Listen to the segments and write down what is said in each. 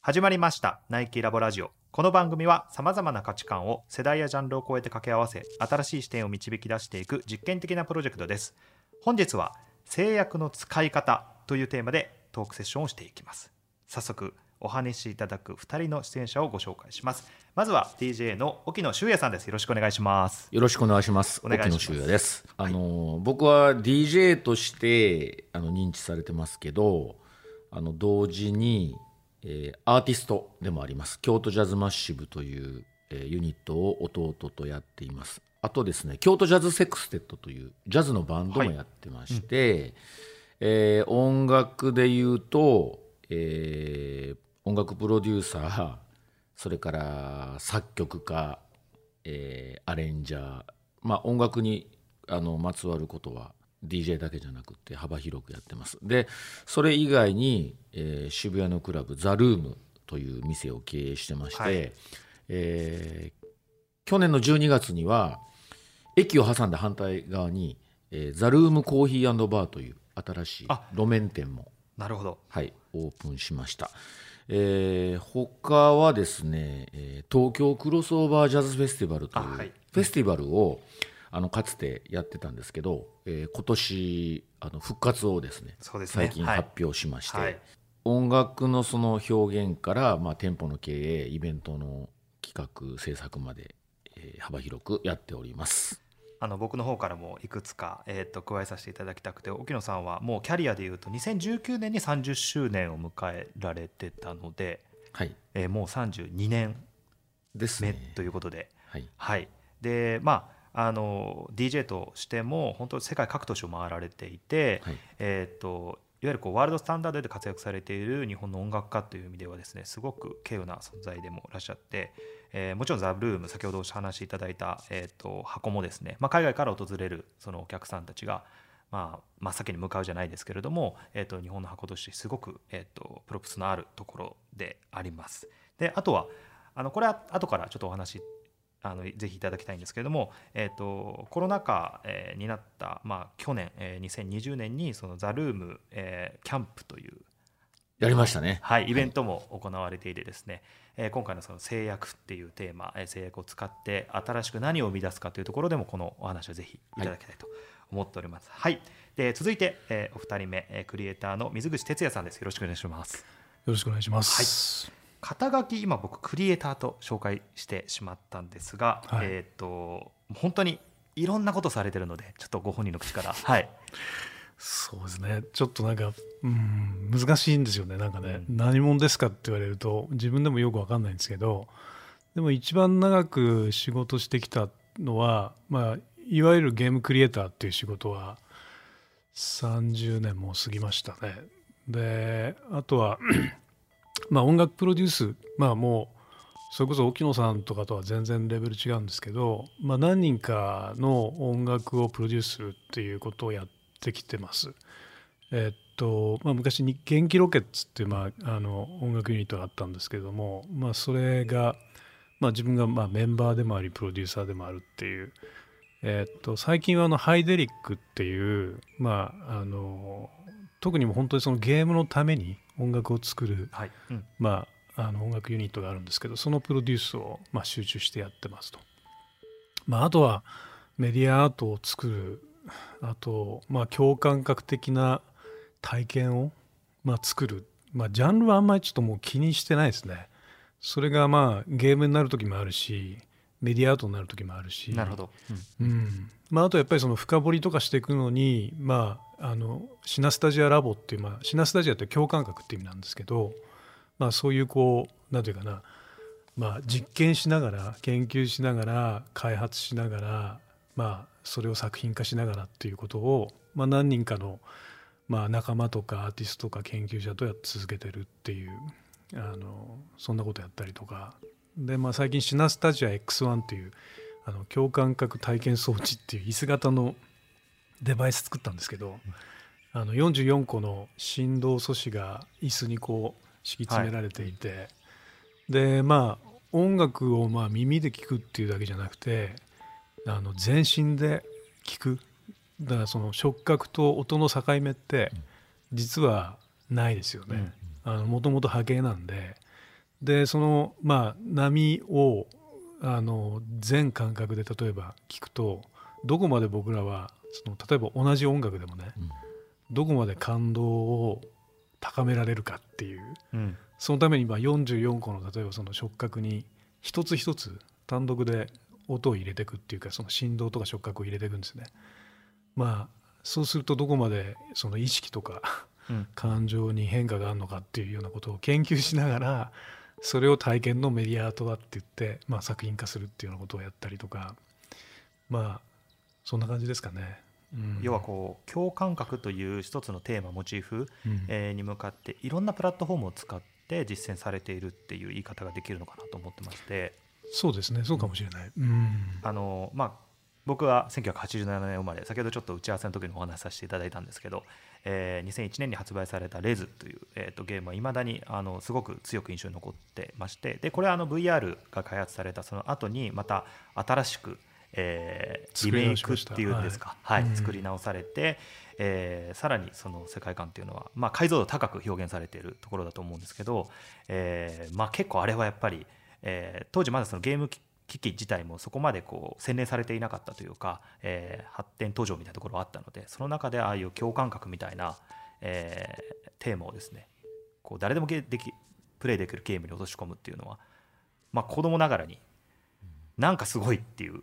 始まりました。ナイキラボラジオ。この番組はさまざまな価値観を世代やジャンルを超えて掛け合わせ新しい視点を導き出していく実験的なプロジェクトです。本日は制約の使い方というテーマでトークセッションをしていきます。早速お話しいただく2人の出演者をご紹介します。まずは DJ の沖野修也さんです。よろしくお願いします。よろしくお願いします。沖野修也です。あの、僕は DJ としてあの認知されてますけど、あの同時に、えーアーティストでもあります。京都ジャズマッシブという、えーユニットを弟とやっています。あとですね、京都ジャズセクステッドというジャズのバンドもやってまして、えー音楽で言うと、えー音楽プロデューサー、それから作曲家、えーアレンジャー、まあ、音楽にあのまつわることは DJ だけじゃなくて幅広くやってます。でそれ以外に、えー渋谷のクラブザ・ルームという店を経営してまして、はい。えー去年の12月には駅を挟んだ反対側に、えーザ・ルームコーヒーバーという新しいあ路面店もなるほど。はい、オープンしました。えー他はですね、えー東京クロスオーバージャズフェスティバルというあはい。フェスティバルをあのかつてやってたんですけど、えー今年あの復活をですねね。最近はい発表しまして、はい。音楽のその表現から、まあ、店舗の経営イベントの企画制作まで、えー幅広くやっております。あの僕の方からもいくつか、えー、と加えさせていただきたくて沖野さんはもうキャリアでいうと2019年に30周年を迎えられてたので、はい、えーもう32年目ですね。ということで、はい、はい、でまああの DJ としても本当に世界各都市を回られていて、はいえー、といわゆるこうワールドスタンダードで活躍されている日本の音楽家という意味ではですねすごく稀有な存在でもいらっしゃって、えーもちろんザ・ルーム先ほどお話しいただいた、えー、と箱もですね、まあ、海外から訪れるそのお客さんたちが、まあ、真っ先に向かうじゃないですけれども、えー、と日本の箱としてすごく、えー、とプロプスのあるところであります。であとはあのこれは後からちょっとお話あのぜひいただきたいんですけれども、えー、とコロナ禍、えーになった、まあ、去年、えー2020年にそのザ・ルーム、えーキャンプという、やりましたね。はい、イベントも行われていてですね、えー今回のその制約っていうテーマ、えー制約を使って新しく何を生み出すかというところでもこのお話をぜひいただきたいと思っております。はい、で続いて、えーお二人目、えークリエイターの水口哲也さんです。よろしくお願いします。よろしくお願いします。肩書き今僕クリエイターと紹介してしまったんですが、はいえっ、と本当にいろんなことされてるのでちょっとご本人の口からはいそうですね。ちょっとなんか、うん、難しいんですよね。なんかね、何者ですかって言われると、自分でもよくわかんないんですけど、でも一番長く仕事してきたのは、まあ、いわゆるゲームクリエイターっていう仕事は、30年も過ぎましたね。で、あとは、まあ音楽プロデュース、まあもう、それこそ沖野さんとかとは全然レベル違うんですけど、まあ、何人かの音楽をプロデュースするっていうことをやってきてます。えっとまあ、昔に元気ロケッツっていう、まあ、あの音楽ユニットがあったんですけども、まあ、それが、まあ、自分がまあメンバーでもありプロデューサーでもあるっていう、えっと最近はあのハイデリックっていう、まあ、あの特にも本当にそのゲームのために音楽を作るはい、うん。まあ、あの音楽ユニットがあるんですけどそのプロデュースを、まあ、集中してやってますと。まあ、あとはメディアアートを作るあと、まあ、共感覚的な体験を、まあ、作る、まあ、ジャンルはあんまりちょっともう気にしてないですね。それがまあゲームになる時もあるしメディアアートになる時もあるし。なるほど、うんまあ、あとやっぱりその深掘りとかしていくのに、まあ、あのシナスタジアラボっていう、まあ、シナスタジアって共感覚っていう意味なんですけど、まあ、そういうこうなんていうかな、まあ、実験しながら研究しながら開発しながら、まあ、それを作品化しながらっていうことを、まあ、何人かの、まあ、仲間とかアーティストとか研究者とやっ続けてるっていうあのそんなことやったりとか。で、まあ、最近シナスタジア X1 っていうあの共感覚体験装置っていう椅子型のデバイス作ったんですけど、あの44個の振動素子が椅子にこう敷き詰められていて、でまあ音楽をまあ耳で聞くっていうだけじゃなくてあの全身で聞く。だからその触覚と音の境目って実はないですよね。もともと波形なんで。でそのまあ波をあの全感覚で例えば聞くとどこまで僕らはその例えば同じ音楽でもね、うん、どこまで感動を高められるかっていう、うん、そのためにまあ44個の例えばその触覚に一つ一つ単独で音を入れていくっていうかその振動とか触覚を入れていくんですね。まあそうするとどこまでその意識とか感情に変化があるのかっていうようなことを研究しながらそれを体験のメディアアートだって言って、まあ、作品化するっていうようなことをやったりとか。まあそんな感じですかね。うん、要はこう共感覚という一つのテーマモチーフ、えに向かっていろんなプラットフォームを使って実践されているっていう言い方ができるのかなと思ってまして。そうですね。そうかもしれない、うん、あのまあ僕は1987年生まれ先ほどちょっと打ち合わせの時にお話しさせていただいたんですけど、えー、2001年に発売された「レズという、えー、とゲームはいまだにあのすごく強く印象に残ってましてでこれはあの VR が開発されたその後にまた新しく、えー、リメイクっていうんですか、はい、はい、作り直されて、えー、さらにその世界観っていうのは、まあ、解像度高く表現されているところだと思うんですけど、えーまあ、結構あれはやっぱり、えー、当時まだそのゲーム機器自体もそこまでこう洗練されていなかったというか、えー、発展途上みたいなところはあったのでその中でああいう共感覚みたいな、えー、テーマをですねこう誰でもできプレイできるゲームに落とし込むっていうのは、まあ、子供ながらになんかすごいっていう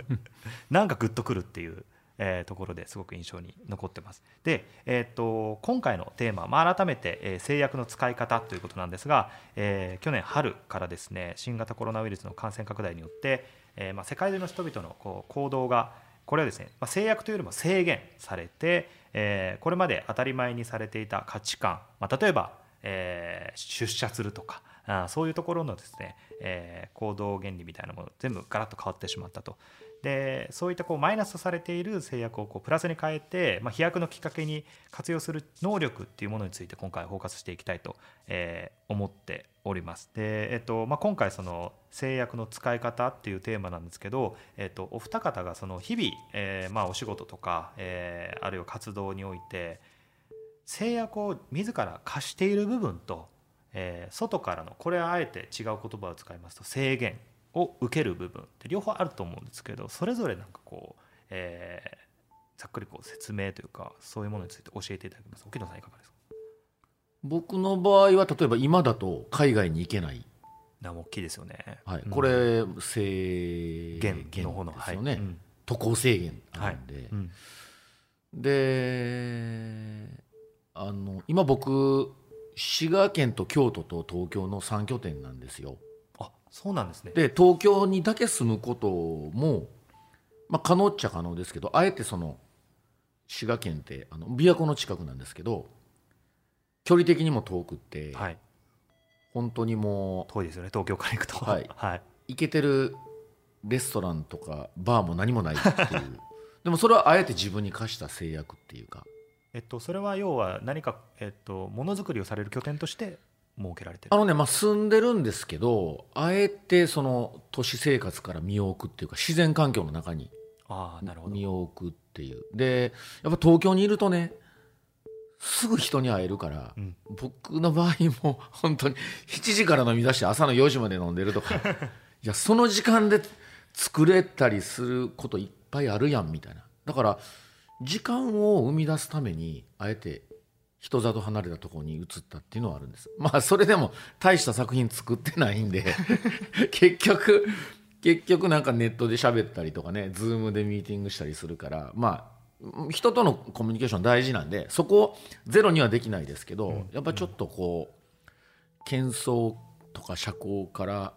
なんかグッとくるっていうえー、ところですごく印象に残ってます。で、えー、と今回のテーマ、まあ、改めて、えー、制約の使い方ということなんですが、えー、去年春からですね新型コロナウイルスの感染拡大によって、えーまあ、世界中の人々のこう行動がこれはですね、まあ、制約というよりも制限されて、えー、これまで当たり前にされていた価値観、まあ、例えば、えー、出社するとかあそういうところのですね、えー、行動原理みたいなもの全部ガラッと変わってしまったとでそういったこうマイナスとされている制約をこうプラスに変えて、まあ、飛躍のきっかけに活用する能力っていうものについて今回フォーカスしていきたいと、えー、思っております。で、えっとまあ、今回その制約の使い方っていうテーマなんですけど、えっと、お二方がその日々、えー、まあお仕事とか、えー、あるいは活動において制約を自ら課している部分と、え、外からのこれはあえて違う言葉を使いますと制限を受ける部分って両方あると思うんですけどそれぞれなんかこう、えー、ざっくりこう説明というかそういうものについて教えていただけます？沖野さんいかがですか？僕の場合は例えば今だと海外に行けない。大きいですよね、はい、これ制限の方のですよね、はいうん、渡航制限なんで、はい。うん、であの今僕滋賀県と京都と東京の3拠点なんですよ。そうなんですね。で東京にだけ住むことも、まあ、可能っちゃ可能ですけどあえてその滋賀県ってあの琵琶湖の近くなんですけど距離的にも遠くって、はい、本当にもう遠いですよね東京から行くと。はい、はい、行けてるレストランとかバーも何もないっていう。でもそれはあえて自分に課した制約っていうか。えっと、それは要は何か、えっと、ものづくりをされる拠点として設けられてあのね、まあ、住んでるんですけどあえてその都市生活から身を置くっていうか自然環境の中に身を置くっていう。でやっぱ東京にいるとねすぐ人に会えるから、うん、僕の場合も本当に7時から飲み出して朝の4時まで飲んでるとか。いやその時間で作れたりすることいっぱいあるやんみたいな。だから時間を生み出すためにあえて人里離れたところに移ったっていうのはあるんですまあそれでも大した作品作ってないんで 結局結局なんかネットで喋ったりとかねズームでミーティングしたりするからまあ人とのコミュニケーション大事なんでそこゼロにはできないですけど、うん、やっぱちょっとこう喧騒とか社交から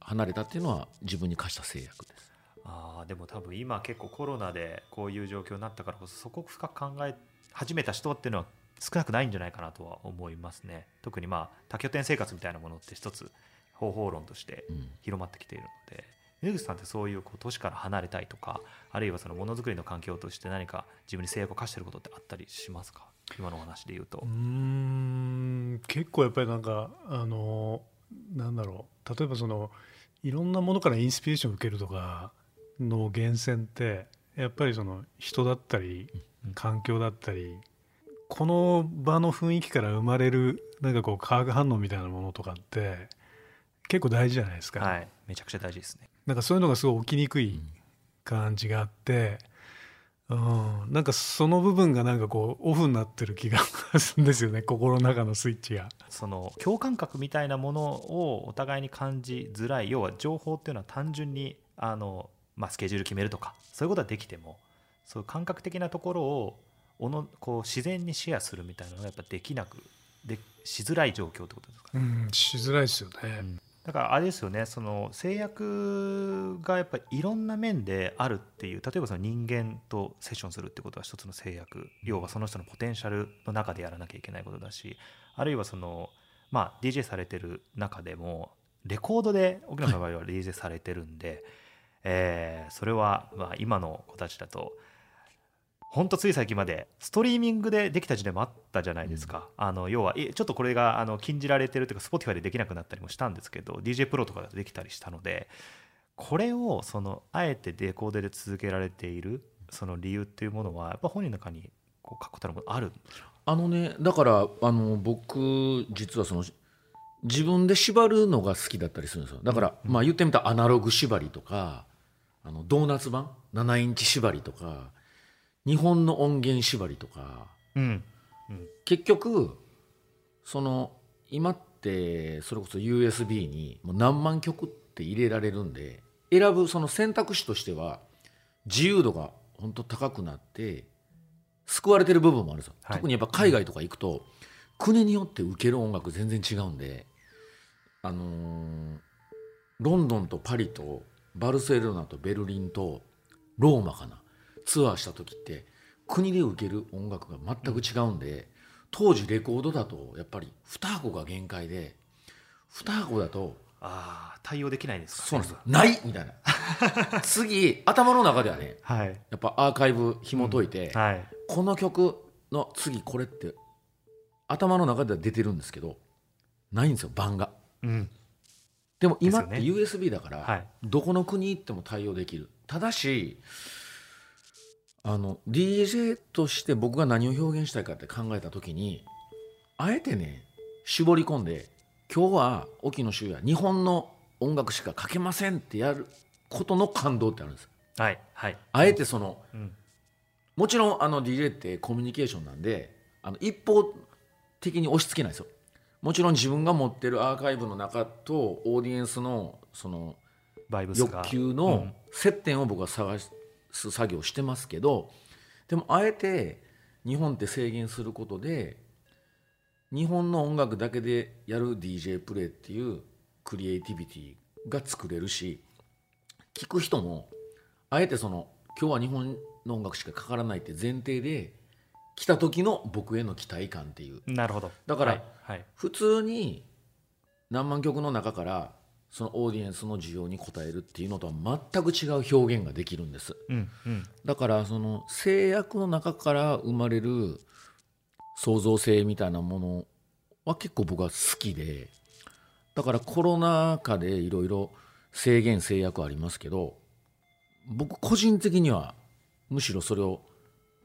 離れたっていうのは自分に課した制約です。あでも多分今結構コロナでこういう状況になったからこそそこ深く考え始めた人っていうのは少なくないんじゃないかなとは思いますね。特にまあ多拠点生活みたいなものって一つ方法論として広まってきているので、うん、水口さんってそういうこう都市から離れたいとかあるいはそのものづくりの環境として何か自分に制約を課していることってあったりしますか？今のお話で言うと。うん。結構やっぱりなんかあのなんだろう。例えばそのいろんなものからインスピレーションを受けるとかの源泉ってやっぱりその人だったり環境だったりこの場の雰囲気から生まれるなんかこう化学反応みたいなものとかって結構大事じゃないですか、はい。めちゃくちゃ大事ですね。なんかそういうのがすごい起きにくい感じがあって、うん、なんかその部分がなんかこうオフになってる気がするんですよね。心の中のスイッチが。その共感覚みたいなものをお互いに感じづらい。要は情報っていうのは単純にあの、まあ、スケジュール決めるとかそういうことはできてもそういう感覚的なところをおのこう自然にシェアするみたいなのがやっぱできなくでしづらい状況ってことですか？ね。うん、しづらいですよね。だからあれですよねその制約がやっぱりいろんな面であるっていう例えばその人間とセッションするってことは一つの制約要はその人のポテンシャルの中でやらなきゃいけないことだしあるいはそのまあ DJ されてる中でもレコードで沖野さんの場合は DJ されてるんで、えーそれはまあ今の子たちだと本当つい最近までストリーミングでできた時代もあったじゃないですか、あの要はえちょっとこれがあの禁じられてるというか Spotify でできなくなったりもしたんですけど DJ プロとかだとできたりしたのでこれをそのあえてレコードで続けられているその理由っていうものはやっぱ本人の中にこう確固たるものあるあのねだからあの僕実はその自分で縛るのが好きだったりするんですよ。だから、まあ言ってみたらアナログ縛りとかあのドーナツ版？7インチ縛りとか日本の音源縛りとかうん。結局その今ってそれこそ USB にもう何万曲って入れられるんで選ぶその選択肢としては自由度が本当高くなって救われてる部分もあるんですよ、はい。特にやっぱ海外とか行くと国によって受ける音楽全然違うんであのーロンドンとパリとバルセロナとベルリンとローマかなツアーした時って国で受ける音楽が全く違うんで、当時レコードだとやっぱり2箱が限界で2箱だとああ対応できないんですか？そうなんですよ。ないみたいな。次頭の中ではねはい。やっぱアーカイブ紐解いて、はい。この曲の次これって頭の中では出てるんですけどないんですよ版が。うん。でも今って USB だから、はい。どこの国行っても対応できる。ただしあの DJ として僕が何を表現したいかって考えた時にあえてね絞り込んで今日は沖野修也日本の音楽しか書けませんってやることの感動ってあるんです。はいはい。あえてそのうん。もちろんあの DJ ってコミュニケーションなんであの一方的に押し付けないですよ。もちろん自分が持ってるアーカイブの中とオーディエンスのその欲求うのん。接点を僕は探す作業をしてますけどでもあえて日本って制限することで日本の音楽だけでやる DJ プレイっていうクリエイティビティが作れるし聞く人もあえてその今日は日本の音楽しかかからないって前提で来た時の僕への期待感っていう。なるほど。だから普通に何万曲の中からそのオーディエンスの需要に応えるっていうのとは全く違う表現ができるんですうんうんだからその制約の中から生まれる創造性みたいなものは結構僕は好きでだからコロナ禍でいろいろ制限制約ありますけど僕個人的にはむしろそれを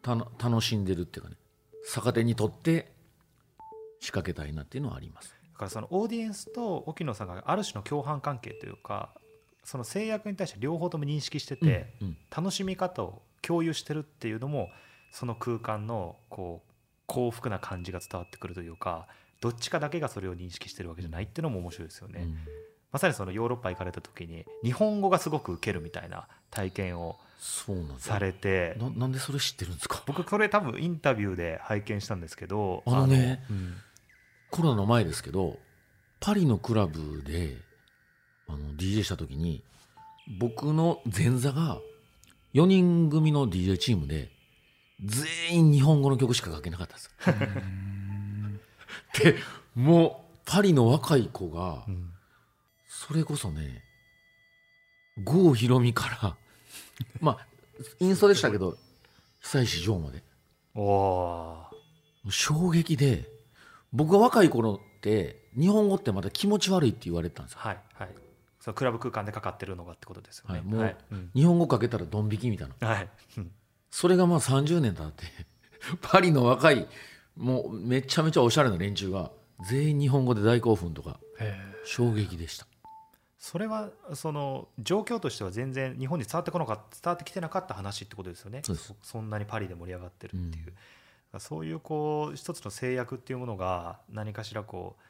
たの楽しんでるっていうかね逆手にとって仕掛けたいなっていうのはあります。だからそのオーディエンスと沖野さんがある種の共犯関係というかその制約に対して両方とも認識してて、うん楽しみ方を共有してるっていうのもその空間のこう幸福な感じが伝わってくるというかどっちかだけがそれを認識してるわけじゃないっていうのも面白いですよね。うん。まさにそのヨーロッパ行かれた時に日本語がすごく受けるみたいな体験をされてななんでそれ知ってるんですか？僕それ多分インタビューで拝見したんですけどあのねうんコロナの前ですけどパリのクラブであの DJ した時に僕の前座が4人組の DJ チームで全員日本語の曲しか書けなかったんです。でもうパリの若い子がうんそれこそね郷ひろみからまあインストでしたけど久石譲まで。おおー衝撃で僕が若い頃って日本語ってまた気持ち悪いって言われてたんですよ。はいはい。そのクラブ空間でかかってるのがってことですよね。はいもううん。日本語かけたらドン引きみたいな。はい。うん。それがまあ30年経って パリの若いもうめちゃめちゃおしゃれな連中が全員日本語で大興奮とかえ衝撃でした。それはその状況としては全然日本に伝わってこなかった伝わってきてなかった話ってことですよね。そうです。そんなにパリで盛り上がってるっていう、そういうこう一つの制約っていうものが何かしらこう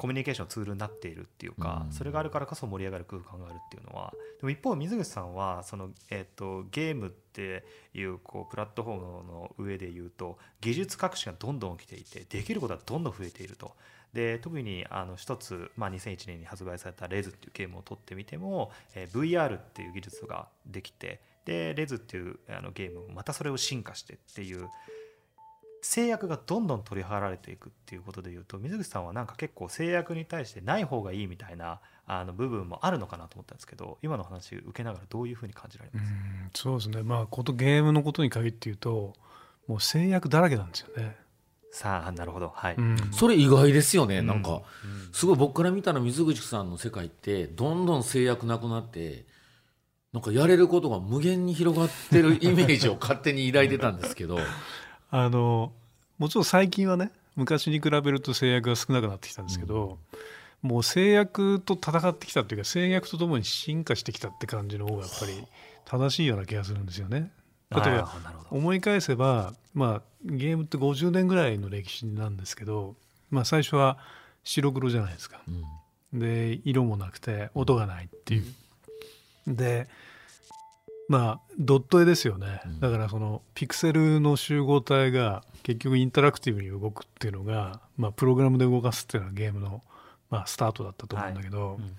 コミュニケーションのツールになっているっていうか、うんそれがあるからこそ盛り上がる空間があるっていうのはでも一方水口さんはその、えー、とゲームっていうこうプラットフォームの上で言うと技術革新がどんどん起きていてできることはどんどん増えていると。で特にあの一つ、まあ、2001年に発売されたレズっていうゲームを取ってみても、えー VR っていう技術ができてでレズっていうあのゲームもまたそれを進化してっていう制約がどんどん取り払われていくっていうことでいうと水口さんはなんか結構制約に対してない方がいいみたいなあの部分もあるのかなと思ったんですけど今の話受けながらどういうふうに感じられうます？か、んそうですね。まあことゲームのことに限って言うともう制約だらけなんですよね、さあなるほど。はい、うん。それ意外ですよね、うん。なんかうん。すごい僕から見たら水口さんの世界ってどんどん制約なくなってなんかやれることが無限に広がってるイメージを勝手に抱いてたんですけど あのもちろん最近はね昔に比べると制約が少なくなってきたんですけど、もう制約と戦ってきたっていうか制約とともに進化してきたって感じの方がやっぱり正しいような気がするんですよね。例えば思い返せば、まあ、ゲームって50年ぐらいの歴史なんですけど、まあ、最初は白黒じゃないですか。で色もなくて音がないっていう。でまあドット絵ですよね、うん。だからそのピクセルの集合体が結局インタラクティブに動くっていうのが、まあ、プログラムで動かすっていうのはゲームの、まあ、スタートだったと思うんだけど、うん。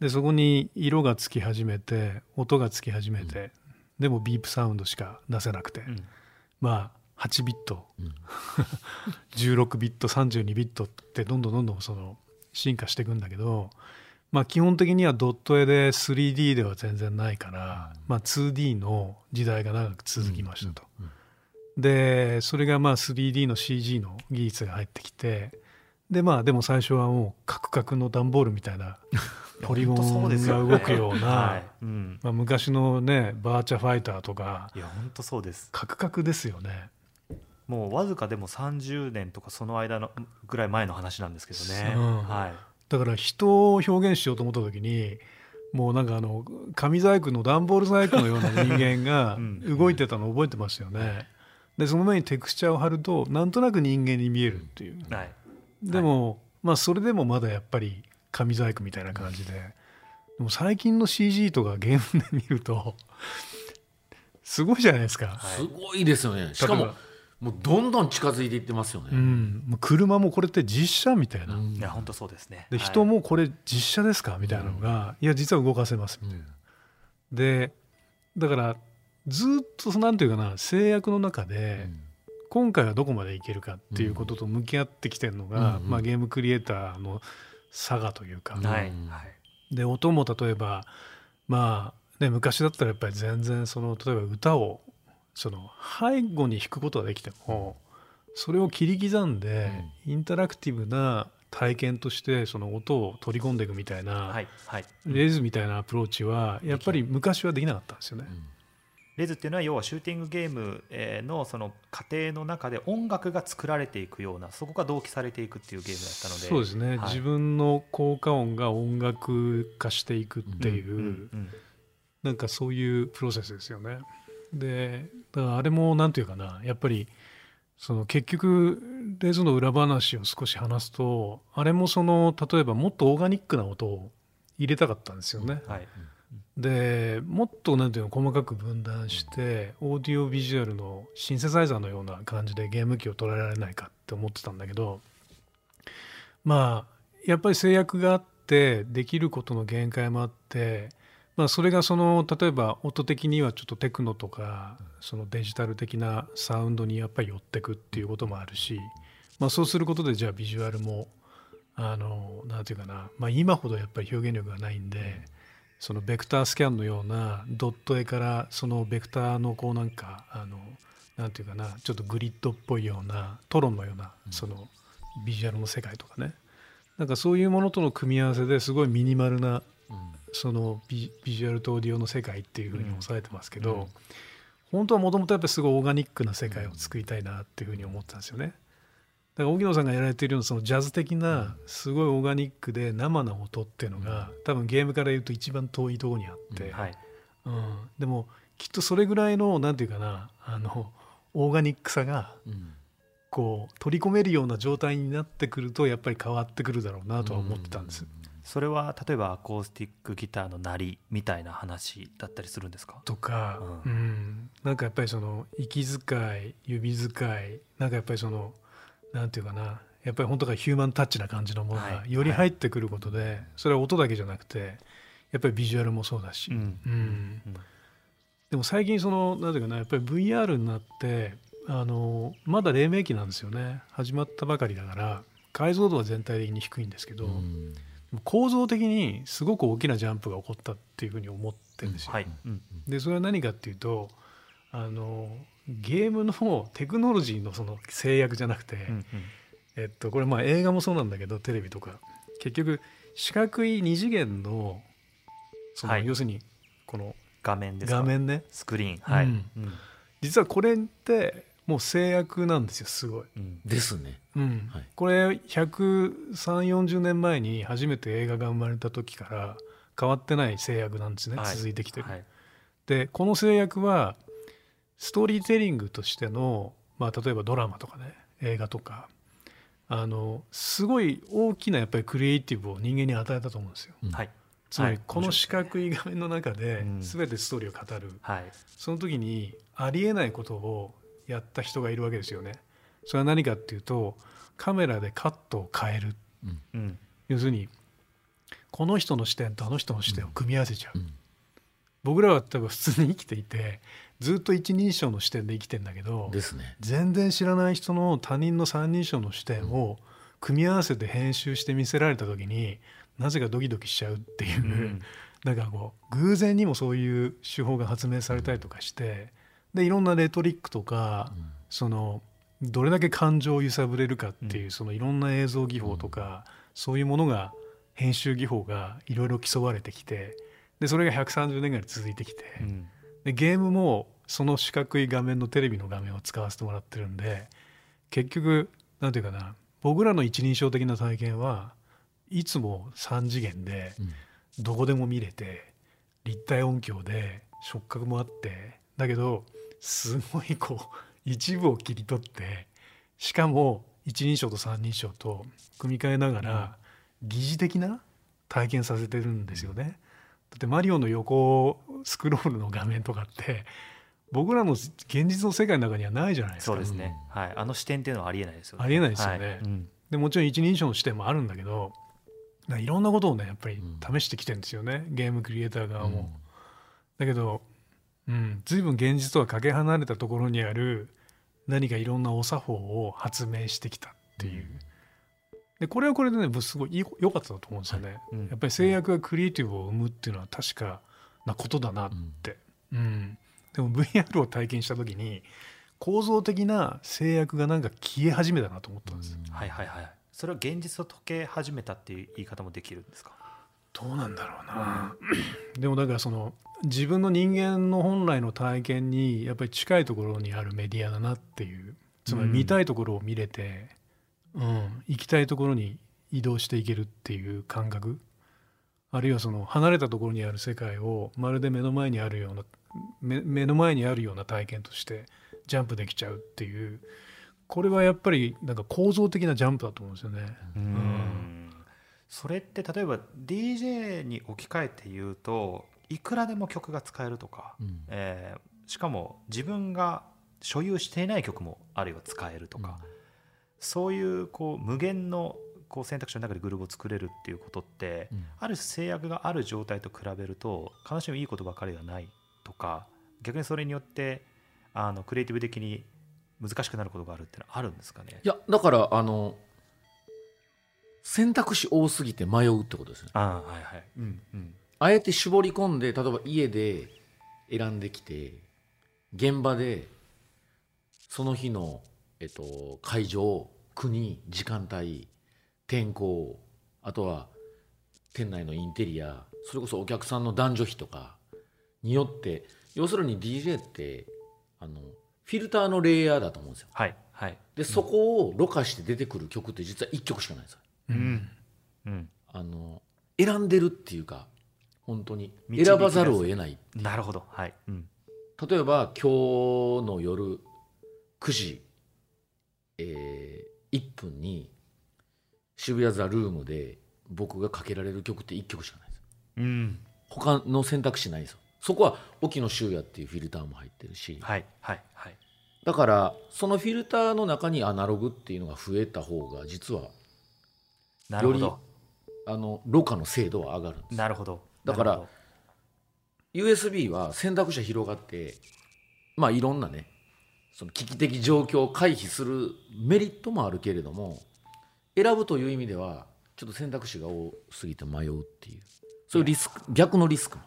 でそこに色がつき始めて音がつき始めて、でもビープサウンドしか出せなくて、うん。まあ8ビット、うん。16ビット32ビットってどんどんどんどんその進化していくんだけど、まあ、基本的にはドット絵で 3D では全然ないから、まあ、2D の時代が長く続きましたと。でそれがまあ 3D の CG の技術が入ってきてでまあでも最初はもうカクカクの段ボールみたいな ポリゴンねが動くような、はい。うん、まあ、昔のねバーチャファイターとかいや本当そうです。カクカクですよね。もうわずかでも30年とかその間のぐらい前の話なんですけどね、う。んはいだから人を表現しようと思った時にもうなんかあの紙細工の段ボール細工のような人間が うん動いてたの覚えてますよね。でその上にテクスチャーを貼るとなんとなく人間に見えるっていう。はいでも、まあそれでもまだやっぱり紙細工みたいな感じで。でも最近の CG とかゲームで見るとすごいじゃないですか。はいすごいですよねしかももうどんどん近づいていってますよね、うん、もう車もこれって実写みたいな。うん。いや本当そうですね。ではい。人もこれ実写ですかみたいなのが、いや実は動かせます。みたいな。でだからずっとなんていうかな制約の中で、今回はどこまでいけるかっていうことと向き合ってきてるのが、うんまあ、ゲームクリエイターの差がというか、はい。うん。はい。で音も例えばまあ、ね、昔だったらやっぱり全然その例えば歌をその背後に弾くことができてもそれを切り刻んで、インタラクティブな体験としてその音を取り込んでいくみたいな、はいはい。レズみたいなアプローチはやっぱり昔はできなかったんですよね。レズっていうのは要はシューティングゲームえーのその過程の中で音楽が作られていくようなそこが同期されていくっていうゲームだったので。そうですね、はい。自分の効果音が音楽化していくっていう、うんうん。なんかそういうプロセスですよね。でだからあれもなんていうかなやっぱりその結局レズの裏話を少し話すとあれもその例えばもっとオーガニックな音を入れたかったんですよね。はいでもっとなんていうの細かく分断してオーディオビジュアルのシンセサイザーのような感じでゲーム機を捉えられないかって思ってたんだけどまあやっぱり制約があってできることの限界もあって、まあ、それがその例えば音的にはちょっとテクノとかそのデジタル的なサウンドにやっぱり寄ってくっていうこともあるし、まあ、そうすることでじゃあビジュアルもあのなんていうかな、まあ、今ほどやっぱり表現力がないんで。そのベクタースキャンのようなドット絵からそのベクターのこうなんかあのなんていうかなちょっとグリッドっぽいようなトロンのようなそのビジュアルの世界とかねなんかそういうものとの組み合わせですごいミニマルなそのビビジュアルとオーディオの世界っていうふうに抑えてますけど、うん。本当はもともとやっぱりすごいオーガニックな世界を作りたいなっていうふうに思ってたんですよね。から荻野さんがやられているようなそのジャズ的なすごいオーガニックで生な音っていうのが多分ゲームから言うと一番遠いところにあって、はい。うん。でもきっとそれぐらいのなんていうかなあのオーガニックさがうん。こう取り込めるような状態になってくるとやっぱり変わってくるだろうなとは思ってたんです。それは例えばアコースティックギターの鳴りみたいな話だったりするんですか？とか、ううん。なんかやっぱりその息遣い指遣いなんかやっぱりそのなんていうかなやっぱり本当がヒューマンタッチな感じのものがはい。より入ってくることで、それは音だけじゃなくてやっぱりビジュアルもそうだし、うん。うん。うん。でも最近そのなんていうかなやっぱり VR になってあのまだ黎明期なんですよね。始まったばかりだから解像度は全体的に低いんですけど、うん構造的にすごく大きなジャンプが起こったっていうふうに思ってるんですよ。はい、うん。でそれは何かっていうとあのゲームのテクノロジーのその制約じゃなくて、うんうん。えっと、これまあ映画もそうなんだけどテレビとか。結局四角い二次元のその、はい。要するにこの画面ですか？画面ね。スクリーン。はい、うん。うん。実はこれってもう制約なんですよすごい。うん。ですね。うん。はい。これ13040年前に初めて映画が生まれた時から変わってない制約なんですね、はい。続いてきてる。はい。でこの制約はストーリーテリングとしての、まあ、例えばドラマとかね映画とかあのすごい大きなやっぱりクリエイティブを人間に与えたと思うんですよ。うん。はい。つまりはい。この四角い画面の中でうん。全てストーリーを語る、はい。その時にありえないことをやった人がいるわけですよね。それは何かっていうとカメラでカットを変える。うん。要するにこの人の視点とあの人の視点を組み合わせちゃう、うん。僕らは多分普通に生きていてずっと一人称の視点で生きてんだけどですね。全然知らない人の他人の三人称の視点を組み合わせて編集して見せられた時になぜかドキドキしちゃうっていう、うん。なんかこう偶然にもそういう手法が発明されたりとかしてでいろんなレトリックとか、そのどれだけ感情を揺さぶれるかっていう、うん。そのいろんな映像技法とか、そういうものが編集技法がいろいろ競われてきてでそれが130年ぐらい続いてきて、うん。でゲームもその四角い画面のテレビの画面を使わせてもらってるんで結局なんていうかな僕らの一人称的な体験はいつも3次元でうん。どこでも見れて立体音響で触覚もあってだけどすごいこう一部を切り取ってしかも一人称と三人称と組み替えながら疑似的な体験させてるんですよね。だってマリオの横スクロールの画面とかって僕らの現実の世界の中にはないじゃないですか。そうですね、はい。あの視点っていうのはありえないですよね。ありえないですよね。はい。うん。でもちろん一人称の視点もあるんだけどいろんなことをねやっぱりうん。試してきてるんですよね、ゲームクリエイター側も。うん。だけど、うん、随分現実とはかけ離れたところにある何かいろんなお作法を発明してきたっていう。でこれはこれでね僕すごいいい良かったと思うんですよね。うん。やっぱり制約がクリエイティブを生むっていうのは確かなことだなって。うん。でも VR を体験した時に構造的な制約がなんか消え始めたなと思ったんです。はいはいはい。それは現実と溶け始めたっていう言い方もできるんですか？どうなんだろうな。でもだからその自分の人間の本来の体験にやっぱり近いところにあるメディアだなっていうつまりうん。見たいところを見れて、うん。行きたいところに移動していけるっていう感覚。あるいはその離れたところにある世界をまるで目の前にあるような目目の前にあるような体験としてジャンプできちゃうっていう。これはやっぱりなんか構造的なジャンプだと思うんですよね。うんそれって例えば DJ に置き換えて言うといくらでも曲が使えるとか、うん。えーしかも自分が所有していない曲もあるいは使えるとか、そういうこう無限のこう選択肢の中でグループを作れるっていうことって、うん。ある制約がある状態と比べると必ずしもいいことばかりではないとか逆にそれによってあのクリエイティブ的に難しくなることがあるっていうのはあるんですかね？いやだからあの選択肢多すぎて迷うってことですね。ああはいはい。うんうん。あえて絞り込んで例えば家で選んできて現場でその日の、えっと、会場国時間帯天候あとは店内のインテリアそれこそお客さんの男女比とかによって要するに DJ ってあのフィルターのレイヤーだと思うんですよ。はいはい。でそこをろ過して出てくる曲って実は1曲しかないんですようん。うん。あの選んでるっていうか本当に選ばざるを得ないなるほど。はい。うん。例えば今日の夜9時、えー1分に渋谷ザルームで僕がかけられる曲って1曲しかないです。うん。他の選択肢ないんですよ。そこは沖野修也っていうフィルターも入ってるし。はいはいはい。だからそのフィルターの中にアナログっていうのが増えた方が実はなるほど。あのろ過の精度は上がるんです。なるほど。だから USB は選択肢が広がってまあいろんなねその危機的状況を回避するメリットもあるけれども選ぶという意味ではちょっと選択肢が多すぎて迷うっていう。そういうリスク逆のリスクも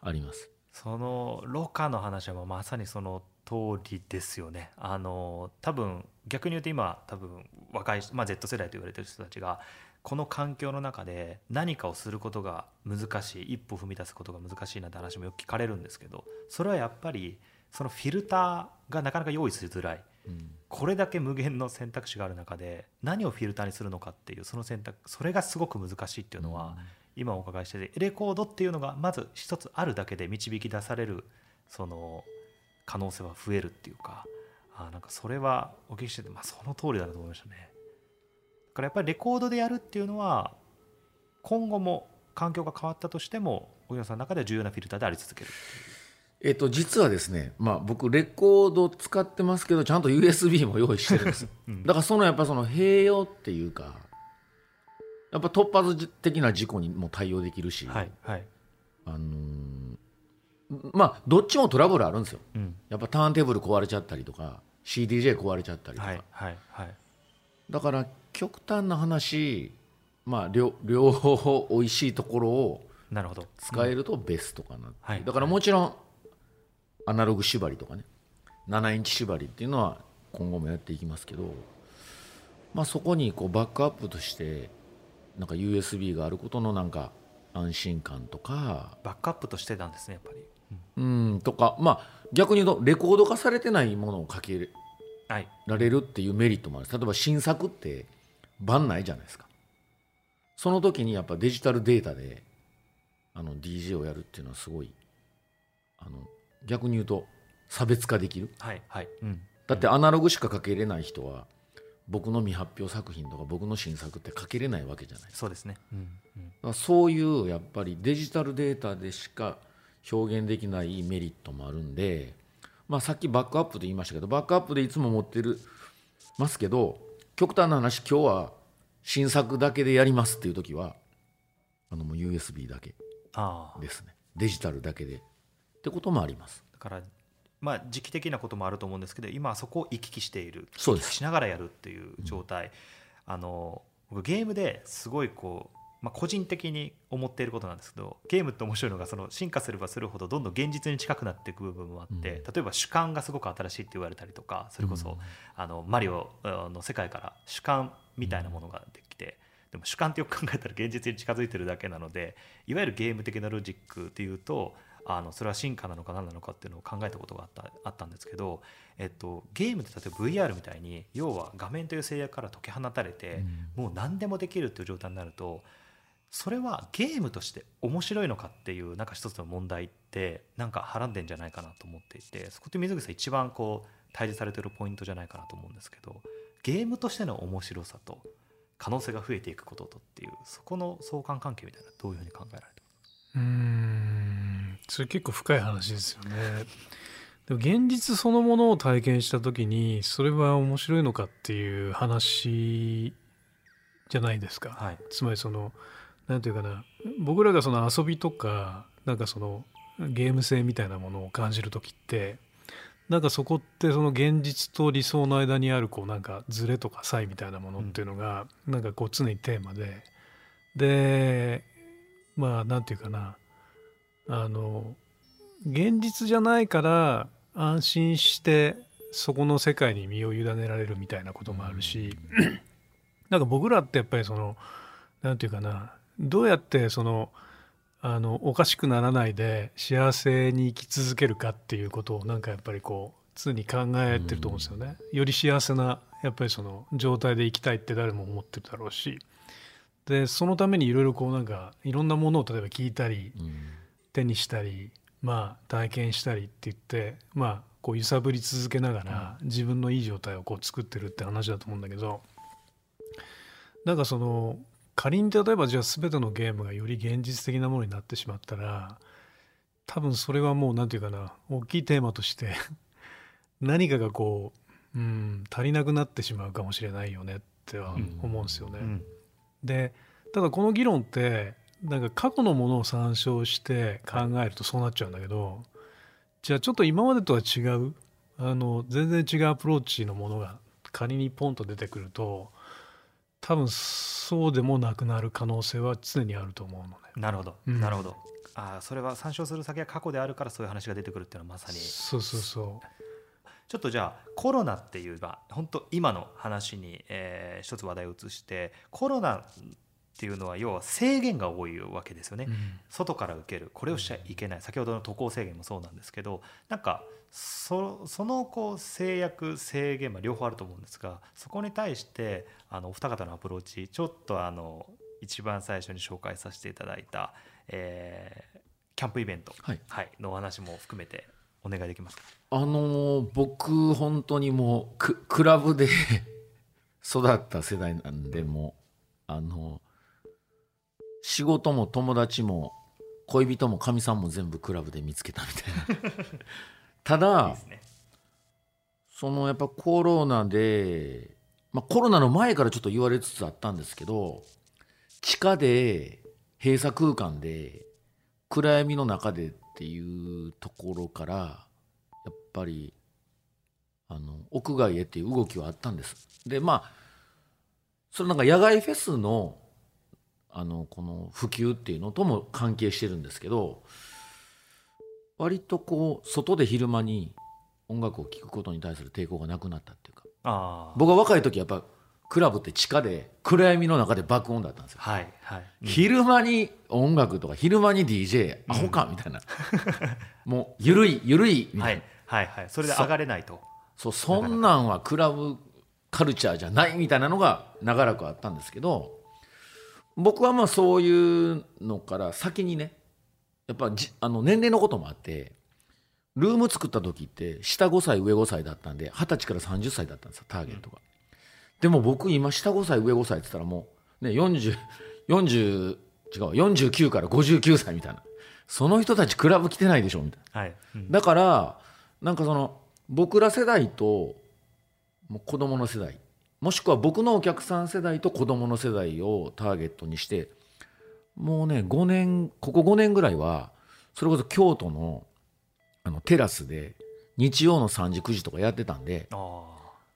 あります。そのロカの話はまさにその通りですよね。あの多分逆に言うと今多分若い、まあ、Z 世代と言われてる人たちがこの環境の中で何かをすることが難しい一歩踏み出すことが難しいなんて話もよく聞かれるんですけどそれはやっぱりそのフィルターがなかなか用意しづらい。うん。これだけ無限の選択肢がある中で何をフィルターにするのかっていうその選択それがすごく難しいっていうのは、今お伺いしててレコードっていうのがまず一つあるだけで導き出されるその可能性は増えるっていうかあなんかそれはお聞きしてて、まあ、その通りだなと思いましたね。だからやっぱりレコードでやるっていうのは今後も環境が変わったとしても小野さんの中では重要なフィルターであり続けるえっと、実はですね、まあ、僕レコード使ってますけどちゃんと USB も用意してるんですよ。うん。だからそのやっぱその併用っていうかやっぱ突発的な事故にも対応できるし、はいはい、あのーまあどっちもトラブルあるんですよ。うん、やっぱターンテーブル壊れちゃったりとか CDJ 壊れちゃったりとか、はいはいはいだから極端な話まあ両両方美味しいところをなるほど使えるとベストかなってはい。だからもちろんアナログ縛りとかね7インチ縛りっていうのは今後もやっていきますけど、まあ、そこにこうバックアップとしてなんか USB があることのなんか安心感とか。バックアップとしてなんですねやっぱり、うん。うんとかまあ逆に言うとレコード化されてないものをかけはいられるっていうメリットもある。例えば新作って版ないじゃないですか。その時にやっぱデジタルデータであの DJ をやるっていうのはすごいあの逆に言うと差別化できる。はいはい、うん、だってアナログしかかけれない人は僕の未発表作品とか僕の新作ってかけれないわけじゃない。ですかそうですね、うんうん、だからそういうやっぱりデジタルデータでしか表現できないメリットもあるんで、まあ、さっきバックアップと言いましたけどバックアップでいつも持ってるますけど極端な話今日は新作だけでやりますっていう時はあのもう USB だけですね。デジタルだけで。ってこともあります。だからまあ時期的なこともあると思うんですけど今はそこを行き来している。そうです。しながらやるっていう状態、あの僕ゲームですごいこう、まあ、個人的に思っていることなんですけどゲームって面白いのがその進化すればするほどどんどん現実に近くなっていく部分もあって、例えば主観がすごく新しいって言われたりとかそれこそ、うん。あのマリオの世界から主観みたいなものができて、でも主観ってよく考えたら現実に近づいてるだけなのでいわゆるゲーム的なロジックっていうとあのそれは進化なのか何なのかっていうのを考えたことがあったあったんですけど、えっと、ゲームって例えば VR みたいに要は画面という制約から解き放たれて、もう何でもできるっていう状態になるとそれはゲームとして面白いのかっていうなんか一つの問題ってなんかはらんでんじゃないかなと思っていてそこって水口さん一番こう対峙されてるポイントじゃないかなと思うんですけどゲームとしての面白さと可能性が増えていくこととっていうそこの相関関係みたいなどういうふうに考えられてます？うーんそれ結構深い話ですよね。でも現実そのものを体験した時にそれは面白いのかっていう話じゃないですか。かはいつまりそのなんていうかな僕らがその遊びとかなんかそのゲーム性みたいなものを感じる時ってなんかそこってその現実と理想の間にあるこうなんかズレとか差異みたいなものっていうのがなんかこう常にテーマで。でまあなんていうかなあの現実じゃないから安心してそこの世界に身を委ねられるみたいなこともあるし、なんか僕らってやっぱりそのなんていうかなどうやってそのあのおかしくならないで幸せに生き続けるかっていうことをなんかやっぱりこう常に考えてると思うんですよね。より幸せなやっぱりその状態で生きたいって誰も思ってるだろうし。でそのためにいろいろこうなんかいろんなものを例えば聞いたりうん。手にしたりまあ体験したりって言ってまあこう揺さぶり続けながら自分のいい状態をこう作ってるって話だと思うんだけどなんかその仮に例えばじゃあ全てのゲームがより現実的なものになってしまったら多分それはもう何て言うかな大きいテーマとして 何かがこう、うん、足りなくなってしまうかもしれないよねっては思うんですよね。うんでただこの議論ってなんか過去のものを参照して考えるとそうなっちゃうんだけどじゃあちょっと今までとは違うあの全然違うアプローチのものが仮にポンと出てくると多分そうでもなくなる可能性は常にあると思うのね。なるほど、うん。なるほど。あーそれは参照する先が過去であるからそういう話が出てくるっていうのはまさに。そうそうそちょっとじゃあコロナっていうまあ本当今の話に、えー一つ話題を移してコロナっていうのは要は制限が多いわけですよね、う。うん。外から受ける。これをしちゃいけない。先ほどの渡航制限もそうなんですけどなんかそそのこう制約制限、まあ、両方あると思うんですがそこに対してあのお二方のアプローチちょっとあの一番最初に紹介させていただいた、えーキャンプイベント、はい。のお話も含めてお願いできますか？あのー僕本当にもうククラブで 育った世代なんでもうあの仕事も友達も恋人もかみさんも全部クラブで見つけたみたいな ただねそのやっぱコロナで、まあ、コロナの前からちょっと言われつつあったんですけど地下で閉鎖空間で暗闇の中でっていうところからやっぱりあの屋外へっていう動きはあったんです。でまあそれなんか野外フェスのあのこの普及っていうのとも関係してるんですけど割とこう外で昼間に音楽を聴くことに対する抵抗がなくなったっていうか僕が若い時やっぱクラブって地下で暗闇の中で爆音だったんですよ、はいはい、うん。昼間に音楽とか昼間に DJ アホかみたいな、もうゆるいゆるいみたいな、はいはいはい。それで上がれないと。そうそんなんはクラブカルチャーじゃないみたいなのが長らくあったんですけど僕はまあそういうのから先にねやっぱじあの年齢のこともあってルーム作った時って下5歳上5歳だったんで20歳から30歳だったんですよターゲットが、でも僕今下5歳上5歳って言ったらもうね4040違う49から59歳みたいな。その人たちクラブ来てないでしょみたいな。はい、うん。だからなんかその僕ら世代ともう子供の世代もしくは僕のお客さん世代と子供の世代をターゲットにしてもうね5年ここ5年ぐらいはそれこそ京都のあのテラスで日曜の3時9時とかやってたんで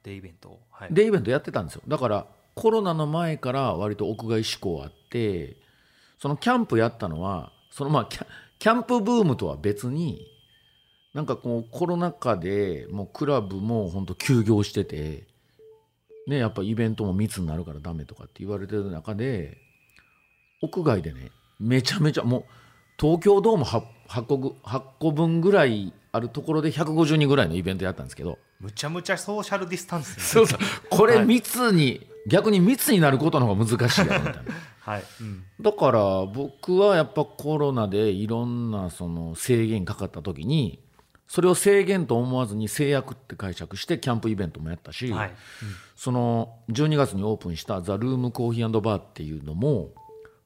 デイベントはい。デイベントやってたんですよ。だからコロナの前から割と屋外志向あってそのキャンプやったのはそのまあキャキャンプブームとは別になんかこうコロナ禍でもうクラブも本当休業しててねやっぱイベントも密になるからダメとかって言われてる中で屋外でねめちゃめちゃもう東京ドーム 8, 8, 個ぐ8個分ぐらいあるところで150人ぐらいのイベントやったんですけど。むちゃむちゃソーシャルディスタンス、ね、そうそう。これはい。密に、逆に密になることの方が難しいみたいな。はい、うん、だから僕はやっぱコロナでいろんなその制限かかった時にそれを制限と思わずに制約って解釈してキャンプイベントもやったし、はい、その12月にオープンしたザ・ルームコーヒーバーっていうのも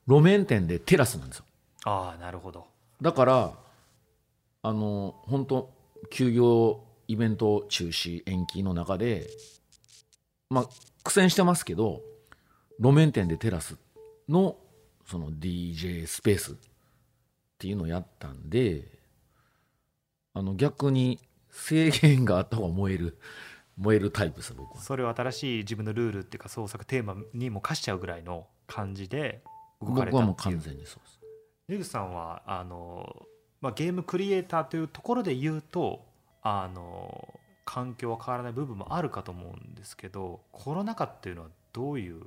路面店でテラスなんですよ。ああなるほど。だからあの本当休業イベント中止延期の中でまあ苦戦してますけど路面店でテラスのその DJ スペースっていうのをやったんであの逆に制限があった方が燃える燃えるタイプです僕は。それを新しい自分のルールっていうか創作テーマにも課しちゃうぐらいの感じで動かれ僕はもうたっていう。完全にそうです。根口さんはあの、まあ、ゲームクリエイターというところで言うとあの環境は変わらない部分もあるかと思うんですけどコロナ禍っていうのはどういう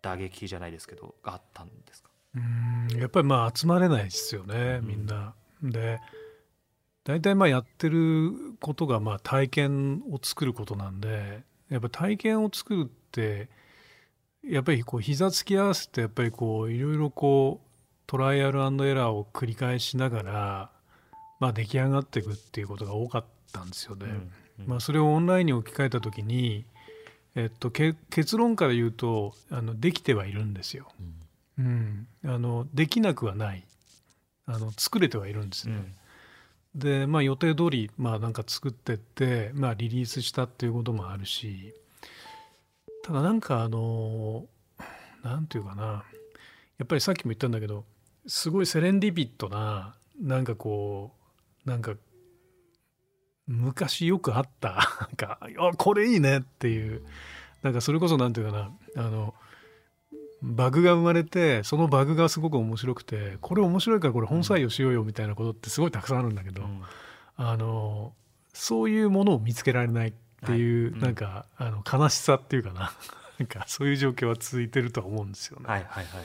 打撃じゃないですけどがあったんですか？うんやっぱりまあ集まれないですよねうん。みんな。で大体まあやってることがまあ体験を作ることなんでやっぱ体験を作るってやっぱりこう膝つき合わせてやっぱりこういろいろこうトライアルエラーを繰り返しながら、まあ、出来上がっていくっていうことが多かったんですよね。うんまあ、それをオンラインに置き換えた時に、えっと、け結論から言うとあのできてはいるんですよ。うん、あのできなくはないあの作れてはいるんですね。で、まあ、予定通りまあなんか作ってって、まあ、リリースしたっていうこともあるしただなんかあのなんていうかな。やっぱりさっきも言ったんだけどすごいセレンディピットななんかこうなんか昔よくあったなんかあこれいいねっていうなんかそれこそなんていうかな。あのバグが生まれてそのバグがすごく面白くてこれ面白いからこれ本採用しようよみたいなことってすごいたくさんあるんだけど、うん。あのそういうものを見つけられないっていう、はい。うん。なんかあの悲しさっていうかな。なんかそういう状況は続いてるとは思うんですよね。はいはいはい。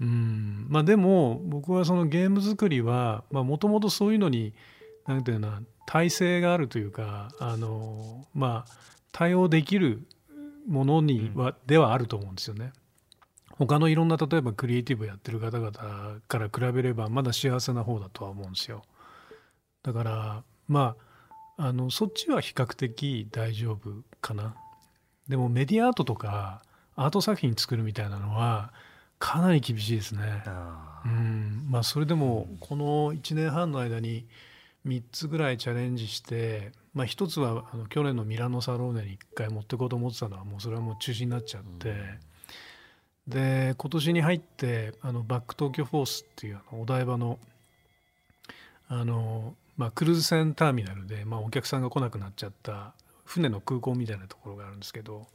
うん。まあ、でも僕はそのゲーム作りはもともとそういうのになんていうのかな耐性があるというかあの、まあ、対応できるものには、ではあると思うんですよね。他のいろんな例えばクリエイティブやってる方々から比べればまだ幸せな方だとは思うんですよ。だからまああのそっちは比較的大丈夫かな。でもメディアアートとかアート作品作るみたいなのはかなり厳しいですね。うんまあ、それでもこの1年半の間に3つぐらいチャレンジして、まあ、1つはあの去年のミラノサローネに1回持っていこうと思ってたのはもうそれはもう中止になっちゃって、で今年に入ってあのバック東京フォースっていうあのお台場のあの、まあ、クルーズ船ターミナルで、まあ、お客さんが来なくなっちゃった船の空港みたいなところがあるんですけど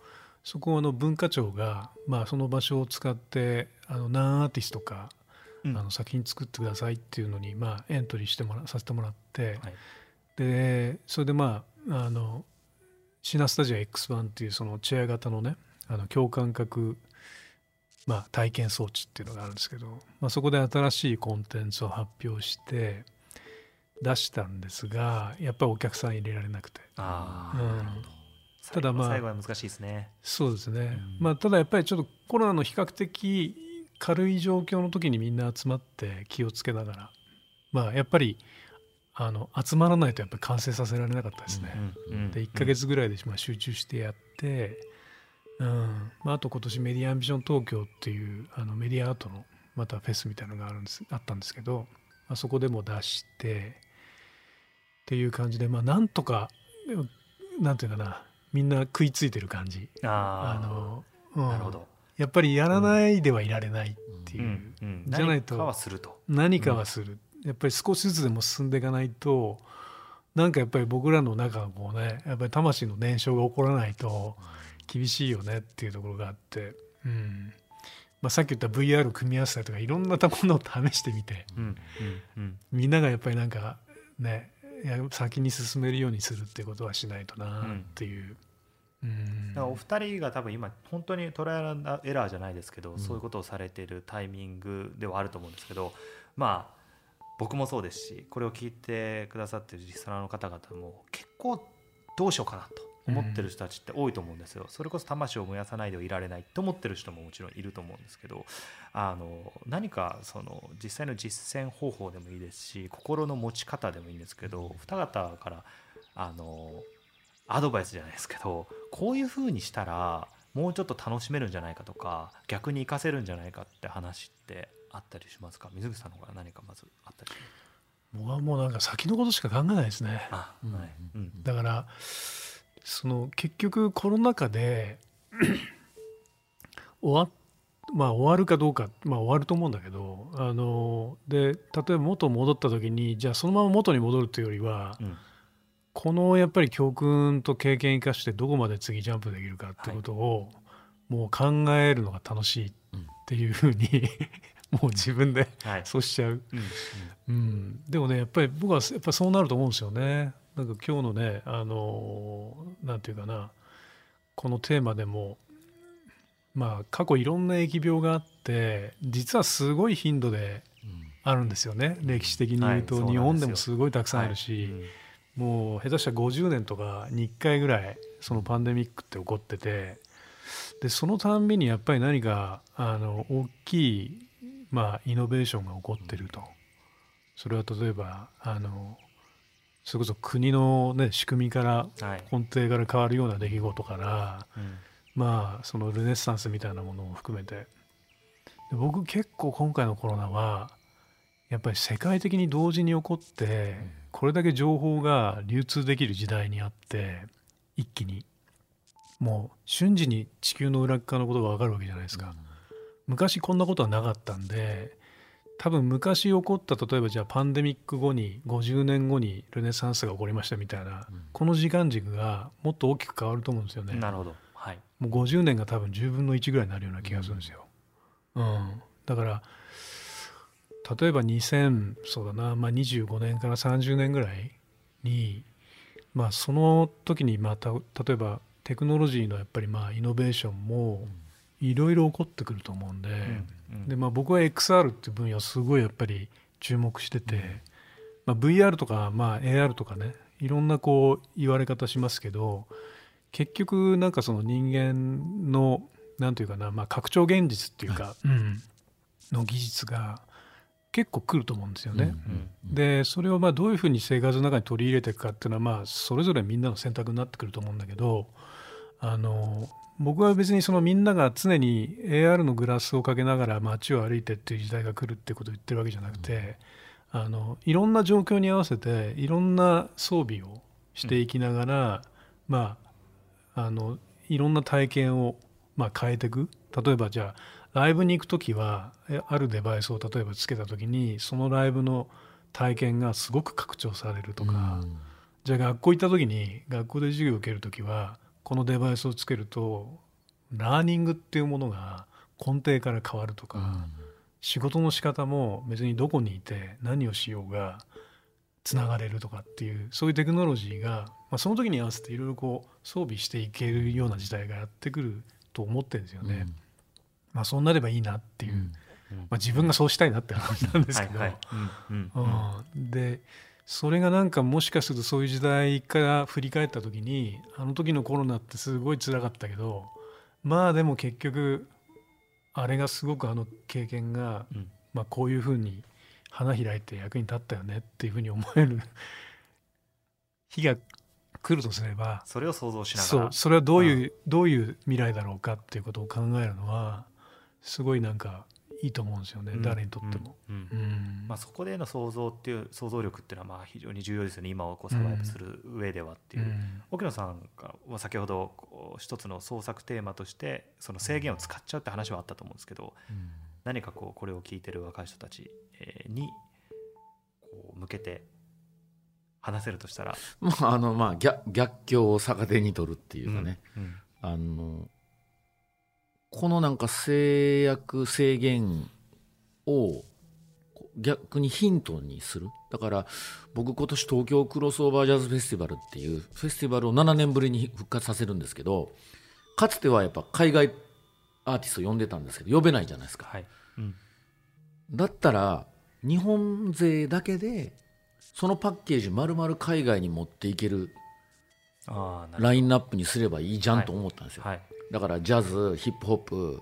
そこはあの文化庁が、まあ、その場所を使ってあのナンアーティストかうん。あの作品作ってくださいっていうのに、まあ、エントリーしてもらさせてもらって、はい。でそれでまああのシナスタジア X1 っていうそのチェア型のねあの共感覚、まあ、体験装置っていうのがあるんですけど、まあ、そこで新しいコンテンツを発表して出したんですがやっぱりお客さん入れられなくて。うん。あーなるほど。ただまあ最後は難しいですね。そうですね、うん。まあ、ただやっぱりちょっとコロナの比較的軽い状況の時にみんな集まって気をつけながらまあやっぱりあの集まらないとやっぱり完成させられなかったですね。うんうんで1ヶ月ぐらいでまあ集中してやって、うん。まあ、あと今年メディアアンビション東京っていうあのメディアアートのまたフェスみたいなのがあるんですあったんですけど、まあ、そこでも出してっていう感じでまあなんとかなんていうかなみんな食いついてる感じ。ああのうん。あなるほど。やっぱりやらないではいられないっていう、うんうんじゃないと何かはすると。何かはする、やっぱり少しずつでも進んでいかないとなんかやっぱり僕らの中のこうねやっぱり魂の燃焼が起こらないと厳しいよねっていうところがあって、うん。まあ、さっき言った VR 組み合わせたりとかいろんなものを試してみてうんうんうん。みんながやっぱりなんかね先に進めるようにするってことはしないとなっていう。うん。だからお二人が多分今本当にトライアルエラーじゃないですけど、そういうことをされているタイミングではあると思うんですけどまあ僕もそうですしこれを聞いてくださってるリスナーの方々も結構どうしようかなと思ってる人たちって多いと思うんですよ、それこそ魂を燃やさないではいられないと思ってる人ももちろんいると思うんですけどあの何かその実際の実践方法でもいいですし心の持ち方でもいいんですけど二方からあのアドバイスじゃないですけどこういうふうにしたらもうちょっと楽しめるんじゃないかとか逆に活かせるんじゃないかって話ってあったりしますか？水口さんの方から何かまずあったり僕はもうなんか先のことしか考えないですね。はい。うん。だからその結局コロナ禍で 終わまあ終わるかどうか、まあ、終わると思うんだけどあので例えば元戻った時にじゃあそのまま元に戻るというよりはうん。このやっぱり教訓と経験生かしてどこまで次ジャンプできるかってことをもう考えるのが楽しいっていうふうにもう自分ではい。そうしちゃう。うん。うん、でもねやっぱり僕はやっぱそうなると思うんですよね。なんか今日のねあのなんていうかなこのテーマでもまあ過去いろんな疫病があって実はすごい頻度であるんですよね。歴史的に言うと、はい。日本でもすごいたくさんあるし、うんもう下手したら50年とかに1回ぐらいそのパンデミックって起こっててでそのたんびにやっぱり何かあの大きい、まあ、イノベーションが起こってると。それは例えばあのそれこそ国の、ね、仕組みからはい。根底から変わるような出来事からうん。まあそのルネッサンスみたいなものも含めて。で僕結構今回のコロナはやっぱり世界的に同時に起こってこれだけ情報が流通できる時代にあって一気に。もう瞬時に地球の裏側のことが分かるわけじゃないですか。昔こんなことはなかったんで多分昔起こった例えばじゃあパンデミック後に50年後にルネサンスが起こりましたみたいなこの時間軸がもっと大きく変わると思うんですよね。なるほど。はい。もう50年が多分10分の1ぐらいになるような気がするんですよ。うん、だから例えば2000そうだな、まあ、25年から30年ぐらいに、まあ、その時にまた例えばテクノロジーのやっぱりまあイノベーションもいろいろ起こってくると思うんで,、うんでまあ、僕は XR っていう分野をすごいやっぱり注目してて、まあ、VR とか、まあ、AR とかねいろんなこう言われ方しますけど結局なんかその人間のなんていうかな、まあ、拡張現実っていうか、うん。の技術が結構来ると思うんですよね。でそれをまあどういうふうに生活の中に取り入れていくかっていうのはまあそれぞれみんなの選択になってくると思うんだけどあの僕は別にそのみんなが常に AR のグラスをかけながら街を歩いてっていう時代が来るってことを言ってるわけじゃなくて、あのいろんな状況に合わせていろんな装備をしていきながら、まああのいろんな体験をまあ変えていく。例えばじゃあライブに行く時はえあるデバイスを例えばつけた時にそのライブの体験がすごく拡張されるとか、じゃあ学校行った時に学校で授業を受ける時はこのデバイスをつけるとラーニングっていうものが根底から変わるとか、仕事の仕方も別にどこにいて何をしようがつながれるとかっていうそういうテクノロジーが、まあ、その時に合わせていろいろこう装備していけるような時代がやってくると思ってるんですよね。まあ、そうなればいいなっていう、まあ、自分がそうしたいなって話なんですけど、でそれがなんかもしかするとそういう時代から振り返った時にあの時のコロナってすごい辛かったけどまあでも結局あれがすごくあの経験が、うん。まあ、こういうふうに花開いて役に立ったよねっていうふうに思える 日が来るとすればそれを想像しながら。そうそれはどういう、どういう未来だろうかっていうことを考えるのはすごいなんかいいと思うんですよね、うん。誰にとっても。うん。うん。うん。まあ、そこでの想像っていう想像力っていうのはまあ非常に重要ですよね。今をこうサバイブする上ではっていう、うん。沖野さんは先ほど一つの創作テーマとしてその制限を使っちゃうって話はあったと思うんですけど何かこうこれを聞いてる若い人たちえーにこう向けて話せるとしたら、まああのまあ逆逆境を逆手に取るっていうかね、うん。あのこのなんか制約制限を逆にヒントにする。だから僕今年東京クロスオーバージャズフェスティバルっていうフェスティバルを7年ぶりに復活させるんですけどかつてはやっぱ海外アーティスト呼んでたんですけど呼べないじゃないですか。はい。うん。だったら日本勢だけでそのパッケージ丸々海外に持っていけるラインナップにすればいいじゃんと思ったんですよ、ほどはいだからジャズヒップホップ、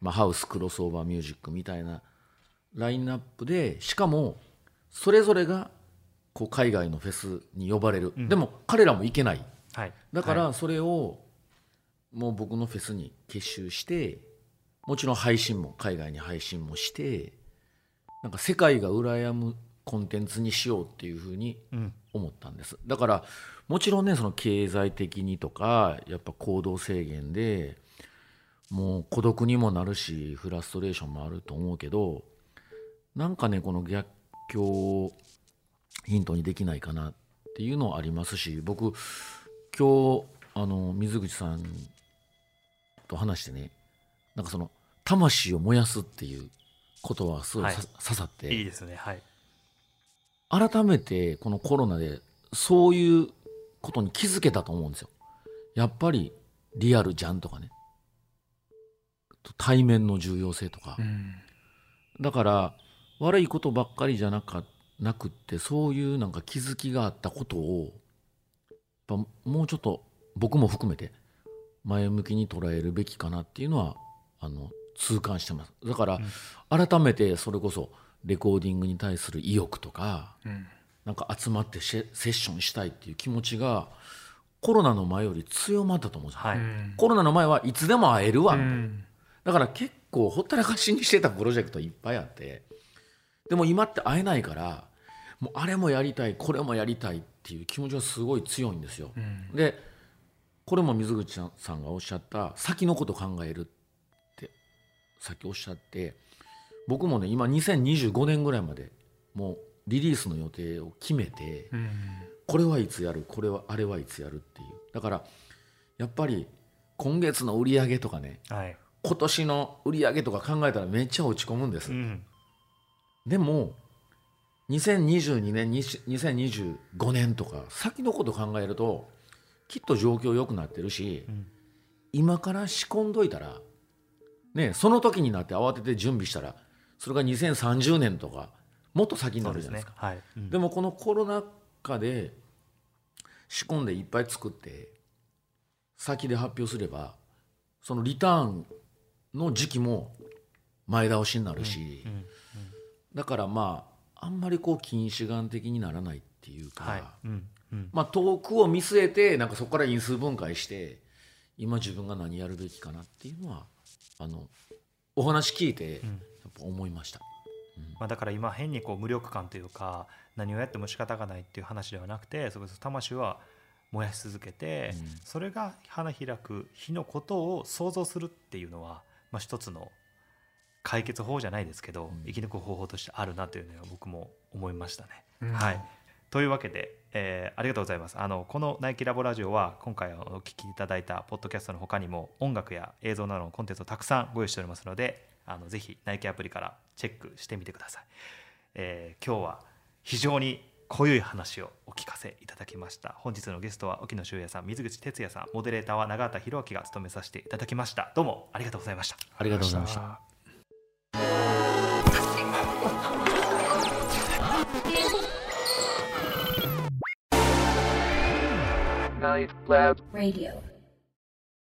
まあ、ハウスクロスオーバーミュージックみたいなラインナップでしかもそれぞれがこう海外のフェスに呼ばれる、うん。でも彼らも行けない。はい。だかはい。らそれをもう僕のフェスに結集してもちろん配信も海外に配信もしてなんか世界が羨むコンテンツにしようっていうふうにうん。思ったんです。だからもちろんねその経済的にとかやっぱ行動制限でもう孤独にもなるしフラストレーションもあると思うけどなんかねこの逆境をヒントにできないかなっていうのはありますし僕今日あの水口さんと話してねなんかその魂を燃やすっていうことはすごいさ、はい。刺さって。いいですね。はい改めてこのコロナでそういうことに気づけたと思うんですよ。やっぱりリアルじゃんとかね。対面の重要性とか。うん。だから悪いことばっかりじゃなかなくってそういうなんか気づきがあったことをやっぱもうちょっと僕も含めて前向きに捉えるべきかなっていうのはあの痛感してます。だから、改めてそれこそレコーディングに対する意欲とか、うん。なんか集まってシェセッションしたいっていう気持ちがコロナの前より強まったと思うんですよ、はい、うん。コロナの前はいつでも会えるわ、うん。だから結構ほったらかしにしてたプロジェクトいっぱいあって。でも今って会えないからもうあれもやりたいこれもやりたいっていう気持ちがすごい強いんですよ。うん。でこれも水口さんがおっしゃった先のこと考えるってさっきおっしゃって僕もね今2025年ぐらいまでもうリリースの予定を決めてうん。これはいつやるこれはあれはいつやるっていう。だからやっぱり今月の売り上げとかねはい。今年の売り上げとか考えたらめっちゃ落ち込むんです、うん。でも2022年20 2025年とか先のこと考えるときっと状況良くなってるし、ん。今から仕込んどいたらねその時になって慌てて準備したらそれが2030年とかもっと先になるじゃないですか。ね。はい、うん。でもこのコロナ禍で仕込んでいっぱい作って先で発表すればそのリターンの時期も前倒しになるし、うん。だからまああんまりこう近視眼的にならないっていうか、はい。うん。うん。まあ、遠くを見据えてなんかそこから因数分解して今自分が何やるべきかなっていうのはあのお話聞いてやっぱ思いました。まあ、だから今変にこう無力感というか何をやっても仕方がないっていう話ではなくてそれこそ魂は燃やし続けて、うん。それが花開く日のことを想像するっていうのは、まあ、一つの解決法じゃないですけど、うん。生き抜く方法としてあるなというのは僕も思いましたね。うん。はい。というわけで、えーありがとうございます。あのこの「ナイキラボラジオ」は今回お聞きいただいたポッドキャストの他にも音楽や映像などのコンテンツをたくさんご用意しておりますのであのぜひナイキアプリからチェックしてみてください、えー今日は非常に濃ゆい話をお聞かせいただきました本日のゲストは沖野修也さん水口哲也さんモデレーターは永畑弘明が務めさせていただきましたどうもありがとうございましたありがとうございました。Night Lab Radio.